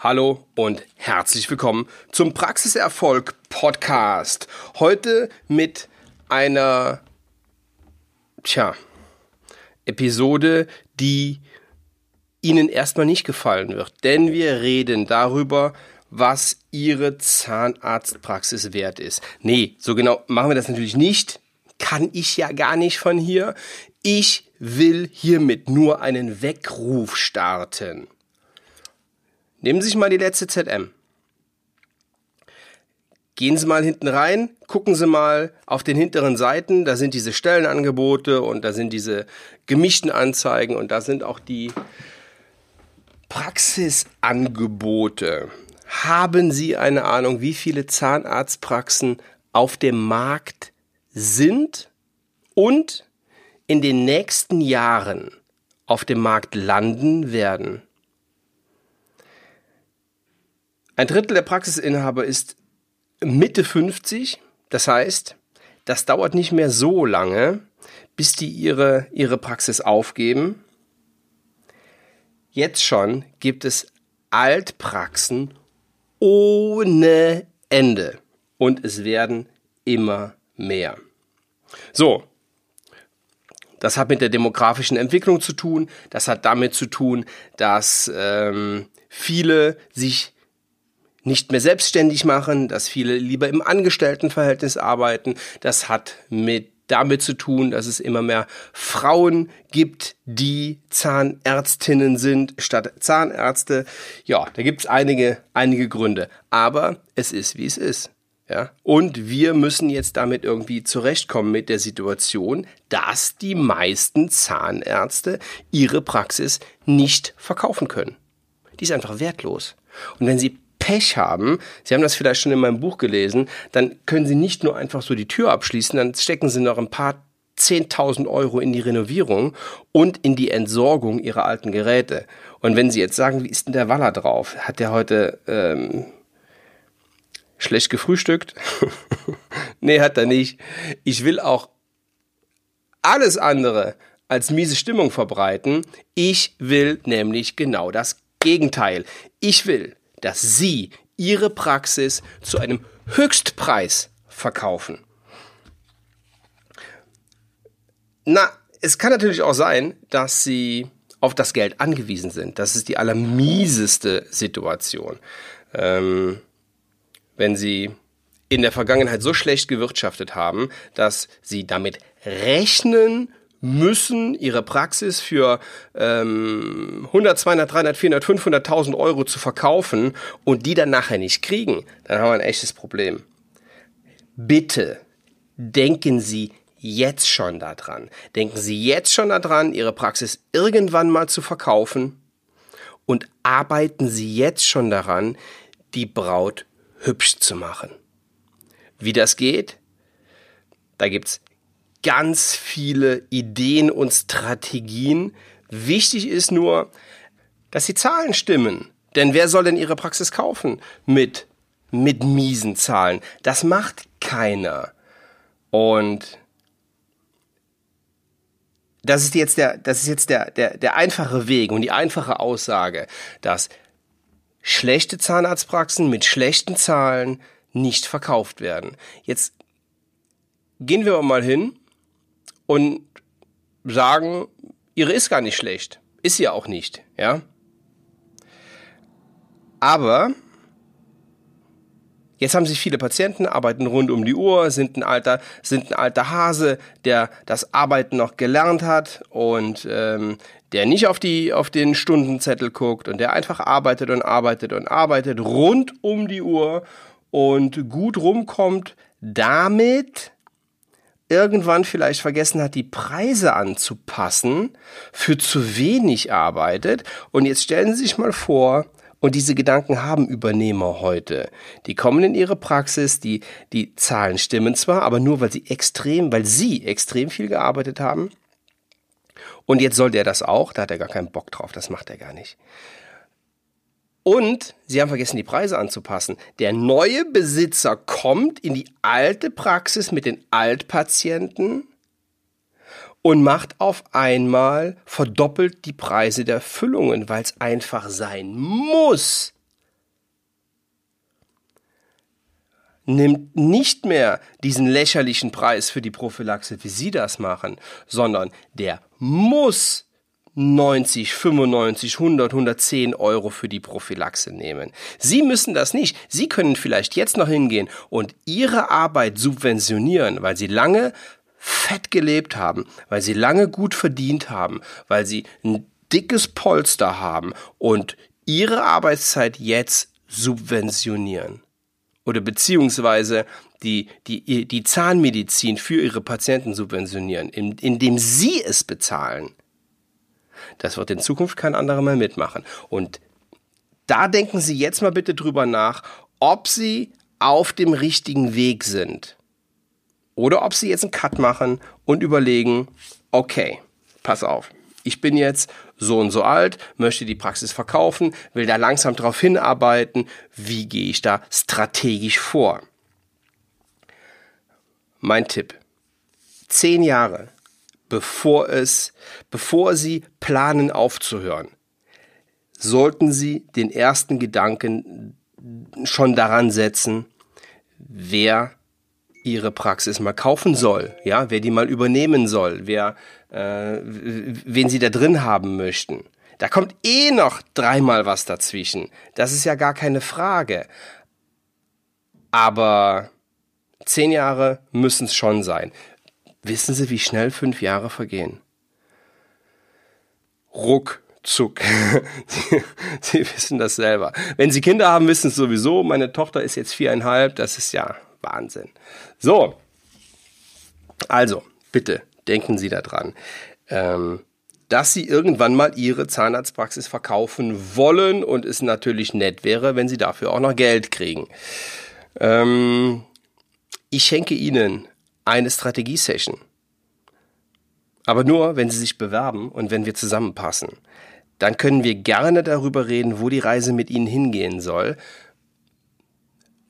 Hallo und herzlich willkommen zum Praxiserfolg Podcast. Heute mit einer, tja, Episode, die Ihnen erstmal nicht gefallen wird, denn wir reden darüber, was Ihre Zahnarztpraxis wert ist. Nee, so genau machen wir das natürlich nicht. Kann ich ja gar nicht von hier. Ich will hiermit nur einen Weckruf starten. Nehmen Sie sich mal die letzte ZM. Gehen Sie mal hinten rein, gucken Sie mal auf den hinteren Seiten, da sind diese Stellenangebote und da sind diese gemischten Anzeigen und da sind auch die Praxisangebote. Haben Sie eine Ahnung, wie viele Zahnarztpraxen auf dem Markt sind und in den nächsten Jahren auf dem Markt landen werden? Ein Drittel der Praxisinhaber ist Mitte 50. Das heißt, das dauert nicht mehr so lange, bis die ihre, ihre Praxis aufgeben. Jetzt schon gibt es Altpraxen ohne Ende. Und es werden immer mehr. So, das hat mit der demografischen Entwicklung zu tun. Das hat damit zu tun, dass ähm, viele sich nicht mehr selbstständig machen, dass viele lieber im Angestelltenverhältnis arbeiten. Das hat mit damit zu tun, dass es immer mehr Frauen gibt, die Zahnärztinnen sind statt Zahnärzte. Ja, da gibt es einige, einige Gründe. Aber es ist, wie es ist. Ja? Und wir müssen jetzt damit irgendwie zurechtkommen mit der Situation, dass die meisten Zahnärzte ihre Praxis nicht verkaufen können. Die ist einfach wertlos. Und wenn sie Pech haben, Sie haben das vielleicht schon in meinem Buch gelesen, dann können Sie nicht nur einfach so die Tür abschließen, dann stecken Sie noch ein paar 10.000 Euro in die Renovierung und in die Entsorgung Ihrer alten Geräte. Und wenn Sie jetzt sagen, wie ist denn der Waller drauf? Hat der heute ähm, schlecht gefrühstückt? nee, hat er nicht. Ich will auch alles andere als miese Stimmung verbreiten. Ich will nämlich genau das Gegenteil. Ich will, dass Sie Ihre Praxis zu einem Höchstpreis verkaufen. Na, es kann natürlich auch sein, dass Sie auf das Geld angewiesen sind. Das ist die allermieseste Situation. Ähm, wenn Sie in der Vergangenheit so schlecht gewirtschaftet haben, dass Sie damit rechnen müssen ihre Praxis für ähm, 100, 200, 300, 400, 500.000 Euro zu verkaufen und die dann nachher nicht kriegen, dann haben wir ein echtes Problem. Bitte denken Sie jetzt schon daran. Denken Sie jetzt schon daran, Ihre Praxis irgendwann mal zu verkaufen und arbeiten Sie jetzt schon daran, die Braut hübsch zu machen. Wie das geht? Da gibt's ganz viele Ideen und Strategien. Wichtig ist nur, dass die Zahlen stimmen. Denn wer soll denn ihre Praxis kaufen mit, mit miesen Zahlen? Das macht keiner. Und das ist jetzt der, das ist jetzt der, der, der einfache Weg und die einfache Aussage, dass schlechte Zahnarztpraxen mit schlechten Zahlen nicht verkauft werden. Jetzt gehen wir mal hin und sagen, ihre ist gar nicht schlecht. Ist sie auch nicht, ja. Aber jetzt haben sich viele Patienten, arbeiten rund um die Uhr, sind ein alter, sind ein alter Hase, der das Arbeiten noch gelernt hat und ähm, der nicht auf die auf den Stundenzettel guckt und der einfach arbeitet und arbeitet und arbeitet rund um die Uhr und gut rumkommt damit irgendwann vielleicht vergessen hat, die Preise anzupassen, für zu wenig arbeitet. Und jetzt stellen Sie sich mal vor, und diese Gedanken haben Übernehmer heute. Die kommen in ihre Praxis, die, die Zahlen stimmen zwar, aber nur weil sie extrem, weil sie extrem viel gearbeitet haben. Und jetzt soll der das auch, da hat er gar keinen Bock drauf, das macht er gar nicht. Und sie haben vergessen, die Preise anzupassen. Der neue Besitzer kommt in die alte Praxis mit den Altpatienten und macht auf einmal verdoppelt die Preise der Füllungen, weil es einfach sein muss. nimmt nicht mehr diesen lächerlichen Preis für die Prophylaxe, wie Sie das machen, sondern der muss 90, 95, 100, 110 Euro für die Prophylaxe nehmen. Sie müssen das nicht. Sie können vielleicht jetzt noch hingehen und Ihre Arbeit subventionieren, weil Sie lange fett gelebt haben, weil Sie lange gut verdient haben, weil Sie ein dickes Polster haben und Ihre Arbeitszeit jetzt subventionieren. Oder beziehungsweise die, die, die Zahnmedizin für ihre Patienten subventionieren, indem sie es bezahlen. Das wird in Zukunft kein anderer mehr mitmachen. Und da denken Sie jetzt mal bitte drüber nach, ob Sie auf dem richtigen Weg sind. Oder ob Sie jetzt einen Cut machen und überlegen, okay, pass auf, ich bin jetzt so und so alt, möchte die Praxis verkaufen, will da langsam drauf hinarbeiten, wie gehe ich da strategisch vor? Mein Tipp. Zehn Jahre bevor es, bevor Sie planen aufzuhören, sollten Sie den ersten Gedanken schon daran setzen, wer Ihre Praxis mal kaufen soll, ja, wer die mal übernehmen soll, wer, äh, wen Sie da drin haben möchten. Da kommt eh noch dreimal was dazwischen. Das ist ja gar keine Frage. Aber zehn Jahre müssen es schon sein. Wissen Sie, wie schnell fünf Jahre vergehen? Ruckzuck. Sie, wissen das selber. Wenn Sie Kinder haben, wissen Sie sowieso. Meine Tochter ist jetzt viereinhalb. Das ist ja Wahnsinn. So. Also, bitte denken Sie daran. Ähm, dass sie irgendwann mal ihre Zahnarztpraxis verkaufen wollen und es natürlich nett wäre, wenn sie dafür auch noch Geld kriegen. Ähm, ich schenke Ihnen eine Strategie-Session. Aber nur, wenn Sie sich bewerben und wenn wir zusammenpassen. Dann können wir gerne darüber reden, wo die Reise mit Ihnen hingehen soll.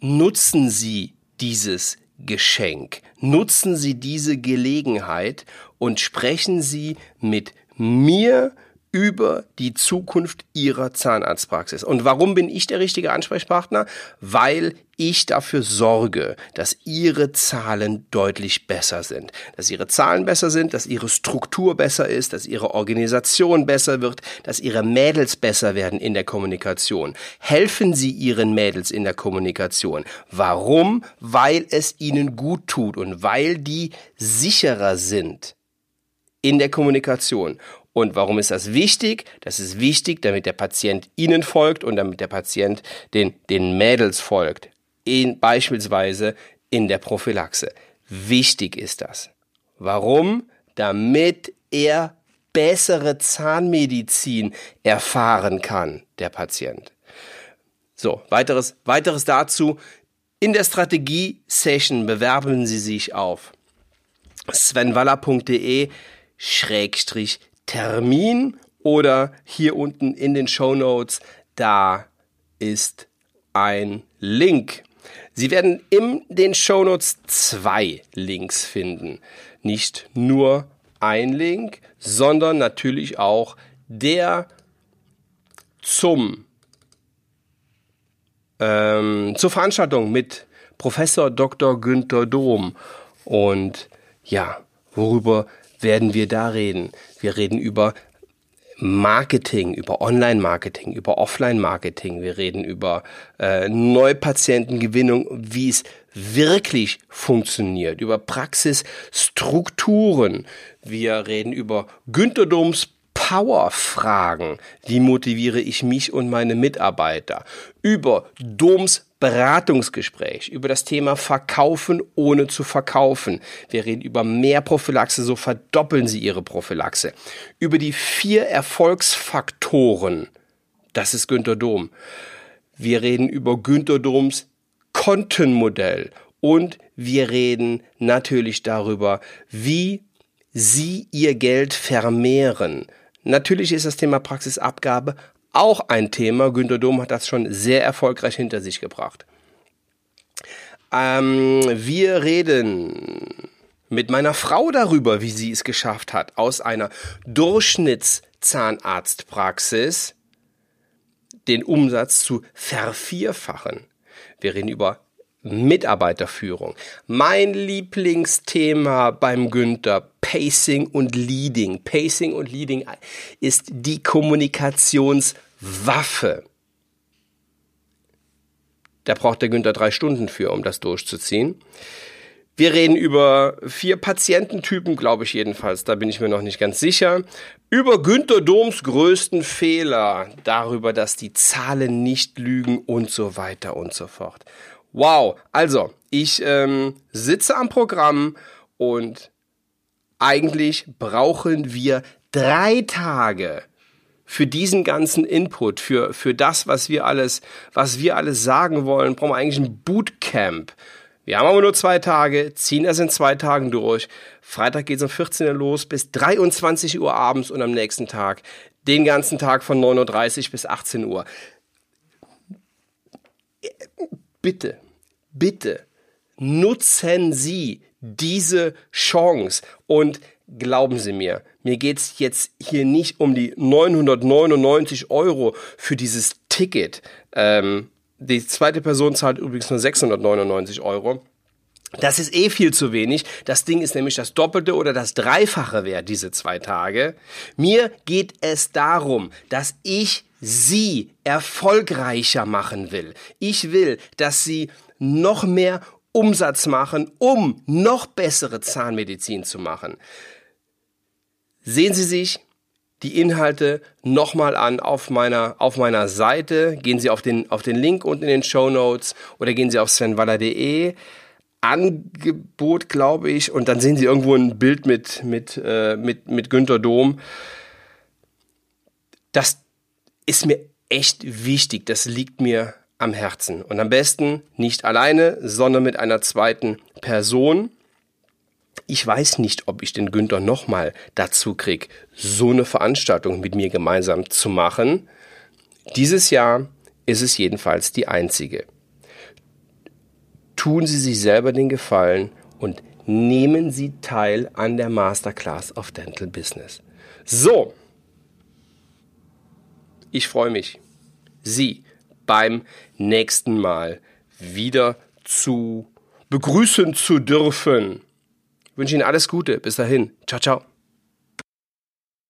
Nutzen Sie dieses Geschenk. Nutzen Sie diese Gelegenheit und sprechen Sie mit mir über die Zukunft ihrer Zahnarztpraxis. Und warum bin ich der richtige Ansprechpartner? Weil ich dafür sorge, dass ihre Zahlen deutlich besser sind. Dass ihre Zahlen besser sind, dass ihre Struktur besser ist, dass ihre Organisation besser wird, dass ihre Mädels besser werden in der Kommunikation. Helfen Sie Ihren Mädels in der Kommunikation. Warum? Weil es ihnen gut tut und weil die sicherer sind in der Kommunikation. Und warum ist das wichtig? Das ist wichtig, damit der Patient Ihnen folgt und damit der Patient den, den Mädels folgt. In, beispielsweise in der Prophylaxe. Wichtig ist das. Warum? Damit er bessere Zahnmedizin erfahren kann, der Patient. So, weiteres, weiteres dazu. In der Strategie-Session bewerben Sie sich auf svenwaller.de Schrägstrich Termin oder hier unten in den Show Notes, da ist ein Link. Sie werden in den Show Notes zwei Links finden. Nicht nur ein Link, sondern natürlich auch der zum ähm, zur Veranstaltung mit Professor Dr. Günther Dom. Und ja, worüber werden wir da reden. Wir reden über Marketing, über Online-Marketing, über Offline-Marketing. Wir reden über äh, Neupatientengewinnung, wie es wirklich funktioniert, über Praxisstrukturen. Wir reden über Günter Doms Power-Fragen. Wie motiviere ich mich und meine Mitarbeiter? Über Doms Beratungsgespräch über das Thema Verkaufen ohne zu verkaufen. Wir reden über mehr Prophylaxe, so verdoppeln Sie Ihre Prophylaxe. Über die vier Erfolgsfaktoren. Das ist Günter Dom. Wir reden über Günter Doms Kontenmodell und wir reden natürlich darüber, wie Sie Ihr Geld vermehren. Natürlich ist das Thema Praxisabgabe auch ein Thema. Günter Dom hat das schon sehr erfolgreich hinter sich gebracht. Ähm, wir reden mit meiner Frau darüber, wie sie es geschafft hat, aus einer Durchschnittszahnarztpraxis den Umsatz zu vervierfachen. Wir reden über Mitarbeiterführung. Mein Lieblingsthema beim Günther, Pacing und Leading. Pacing und Leading ist die Kommunikationswaffe. Da braucht der Günther drei Stunden für, um das durchzuziehen. Wir reden über vier Patiententypen, glaube ich jedenfalls, da bin ich mir noch nicht ganz sicher. Über Günter Doms größten Fehler, darüber, dass die Zahlen nicht lügen und so weiter und so fort. Wow, also ich ähm, sitze am Programm und eigentlich brauchen wir drei Tage für diesen ganzen Input, für, für das, was wir alles, was wir alles sagen wollen, brauchen wir eigentlich ein Bootcamp. Wir haben aber nur zwei Tage, ziehen das in zwei Tagen durch. Freitag geht es um 14 Uhr los bis 23 Uhr abends und am nächsten Tag den ganzen Tag von 9.30 Uhr bis 18 Uhr. Bitte, bitte nutzen Sie diese Chance und glauben Sie mir, mir geht es jetzt hier nicht um die 999 Euro für dieses Ticket. Ähm, die zweite Person zahlt übrigens nur 699 Euro. Das ist eh viel zu wenig. Das Ding ist nämlich das Doppelte oder das Dreifache wert, diese zwei Tage. Mir geht es darum, dass ich sie erfolgreicher machen will. Ich will, dass sie noch mehr Umsatz machen, um noch bessere Zahnmedizin zu machen. Sehen Sie sich die Inhalte nochmal an auf meiner, auf meiner Seite. Gehen Sie auf den, auf den Link unten in den Show Notes oder gehen Sie auf svenwaller.de. Angebot, glaube ich, und dann sehen Sie irgendwo ein Bild mit, mit, äh, mit, mit Günter Dom. Das ist mir echt wichtig, das liegt mir am Herzen. Und am besten nicht alleine, sondern mit einer zweiten Person. Ich weiß nicht, ob ich den Günther nochmal dazu krieg, so eine Veranstaltung mit mir gemeinsam zu machen. Dieses Jahr ist es jedenfalls die einzige. Tun Sie sich selber den Gefallen und nehmen Sie teil an der Masterclass of Dental Business. So, ich freue mich, Sie beim nächsten Mal wieder zu begrüßen zu dürfen. Ich wünsche Ihnen alles Gute. Bis dahin. Ciao, ciao.